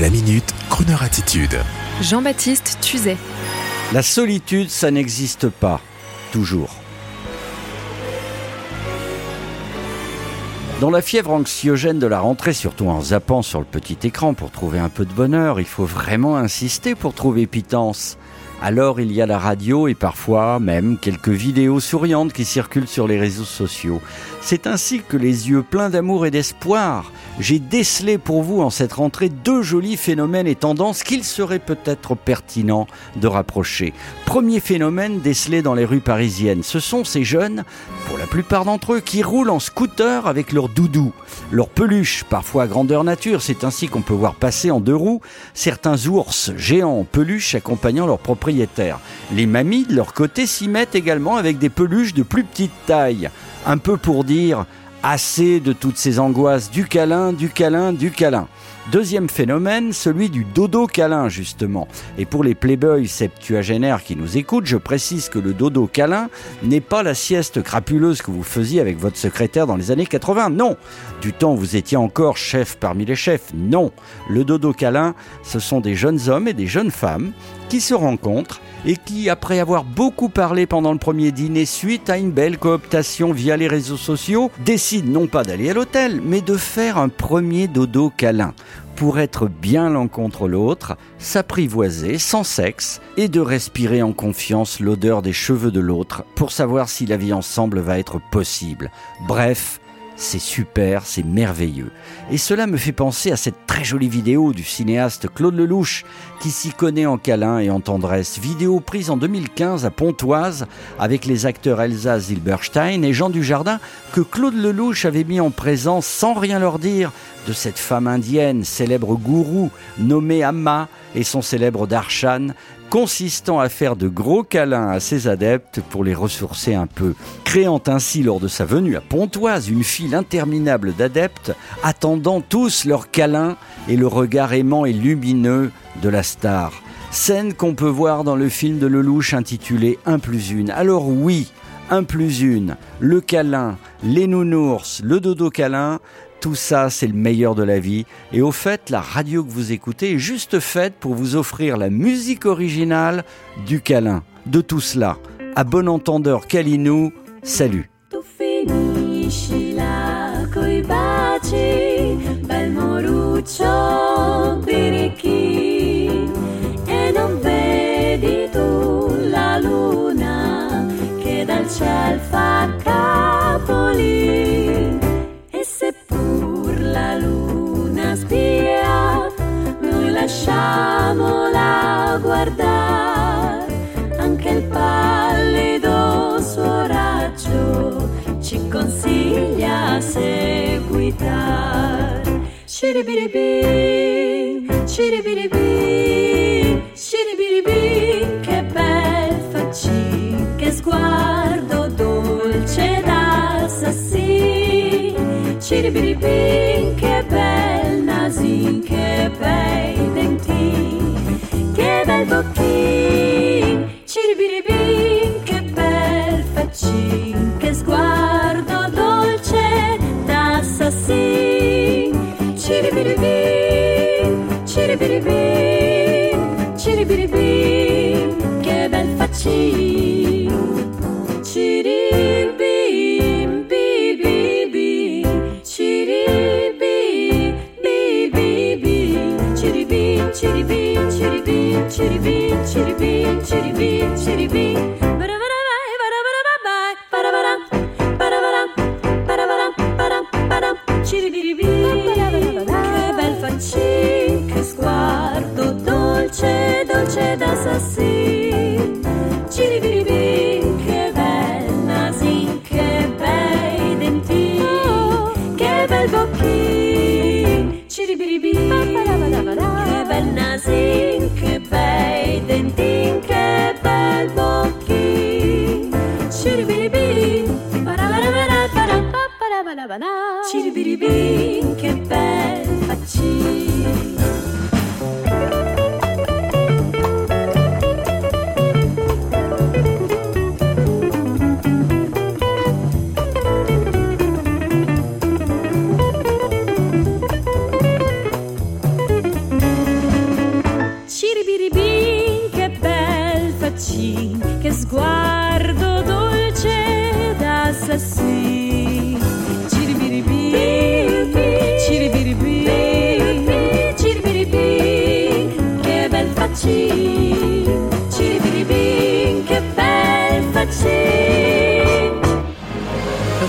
La minute, Kroneur attitude. Jean-Baptiste Tuzet. La solitude, ça n'existe pas. Toujours. Dans la fièvre anxiogène de la rentrée, surtout en zappant sur le petit écran pour trouver un peu de bonheur, il faut vraiment insister pour trouver pitance. Alors il y a la radio et parfois même quelques vidéos souriantes qui circulent sur les réseaux sociaux. C'est ainsi que les yeux pleins d'amour et d'espoir, j'ai décelé pour vous en cette rentrée deux jolis phénomènes et tendances qu'il serait peut-être pertinent de rapprocher. Premier phénomène décelé dans les rues parisiennes, ce sont ces jeunes, pour la plupart d'entre eux, qui roulent en scooter avec leur doudou, leur peluche, parfois grandeur nature. C'est ainsi qu'on peut voir passer en deux roues certains ours géants en peluche accompagnant leurs propriétaires. Les mamies, de leur côté, s'y mettent également avec des peluches de plus petite taille. Un peu pour dire Assez de toutes ces angoisses du câlin, du câlin, du câlin. Deuxième phénomène, celui du dodo câlin, justement. Et pour les playboys septuagénaires qui nous écoutent, je précise que le dodo câlin n'est pas la sieste crapuleuse que vous faisiez avec votre secrétaire dans les années 80. Non. Du temps où vous étiez encore chef parmi les chefs. Non. Le dodo câlin, ce sont des jeunes hommes et des jeunes femmes qui se rencontrent et qui, après avoir beaucoup parlé pendant le premier dîner suite à une belle cooptation via les réseaux sociaux, décident non pas d'aller à l'hôtel, mais de faire un premier dodo câlin pour être bien l'un contre l'autre, s'apprivoiser sans sexe et de respirer en confiance l'odeur des cheveux de l'autre pour savoir si la vie ensemble va être possible. Bref, c'est super, c'est merveilleux. Et cela me fait penser à cette très jolie vidéo du cinéaste Claude Lelouch qui s'y connaît en câlin et en tendresse. Vidéo prise en 2015 à Pontoise avec les acteurs Elsa Zilberstein et Jean Dujardin que Claude Lelouch avait mis en présence sans rien leur dire de cette femme indienne, célèbre gourou nommée Amma et son célèbre darshan, consistant à faire de gros câlins à ses adeptes pour les ressourcer un peu, créant ainsi lors de sa venue à Pontoise une file interminable d'adeptes attendant tous leurs câlins et le regard aimant et lumineux de la star. Scène qu'on peut voir dans le film de Lelouch intitulé Un plus une. Alors oui, un plus une, le câlin, les nounours, le dodo câlin, tout ça, c'est le meilleur de la vie. Et au fait, la radio que vous écoutez est juste faite pour vous offrir la musique originale du câlin. De tout cela. À bon entendeur, Kalinou, salut. Seguitare. Ciribiribi, ciribiribi, ciribiribi, che bel faccin, che sguardo dolce d'assassino. Ciribiribi, che bel nasin, che bei bel bocchin, ciribim. chiribim, chiribim, chiribim, chiribim. Che bel faccin, che sguardo dolce, dolce d'assassino. Ciribiribim, che bel nasin, che bei dentini, che bel bocchin. Ciribiribim, che bel nasin, 바나바나. 지리비리비 캣백 같이.